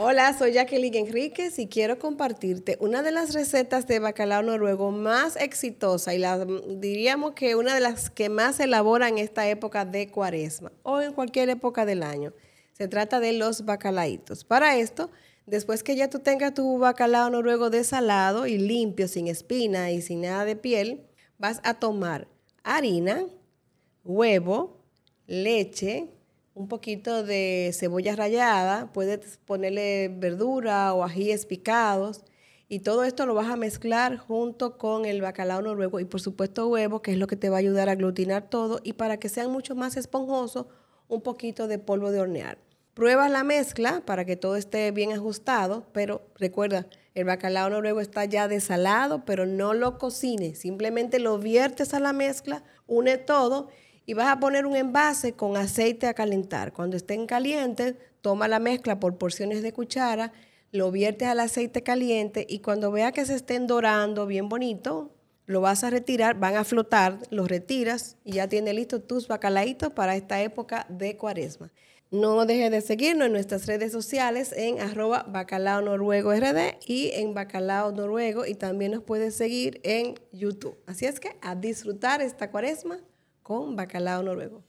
Hola, soy Jacqueline Enríquez y quiero compartirte una de las recetas de bacalao noruego más exitosa y la, diríamos que una de las que más se elabora en esta época de cuaresma o en cualquier época del año. Se trata de los bacalaitos. Para esto, después que ya tú tengas tu bacalao noruego desalado y limpio, sin espina y sin nada de piel, vas a tomar harina, huevo, leche, un poquito de cebolla rallada, puedes ponerle verdura o ajíes picados y todo esto lo vas a mezclar junto con el bacalao noruego y por supuesto huevo, que es lo que te va a ayudar a aglutinar todo y para que sean mucho más esponjosos, un poquito de polvo de hornear. Prueba la mezcla para que todo esté bien ajustado, pero recuerda, el bacalao noruego está ya desalado, pero no lo cocines, simplemente lo viertes a la mezcla, une todo y vas a poner un envase con aceite a calentar. Cuando estén calientes, toma la mezcla por porciones de cuchara, lo viertes al aceite caliente y cuando vea que se estén dorando bien bonito, lo vas a retirar, van a flotar, los retiras y ya tienes listo tus bacalaitos para esta época de cuaresma. No dejes de seguirnos en nuestras redes sociales en arroba bacalao noruego rd y en bacalao noruego y también nos puedes seguir en YouTube. Así es que a disfrutar esta cuaresma con bacalao noruego.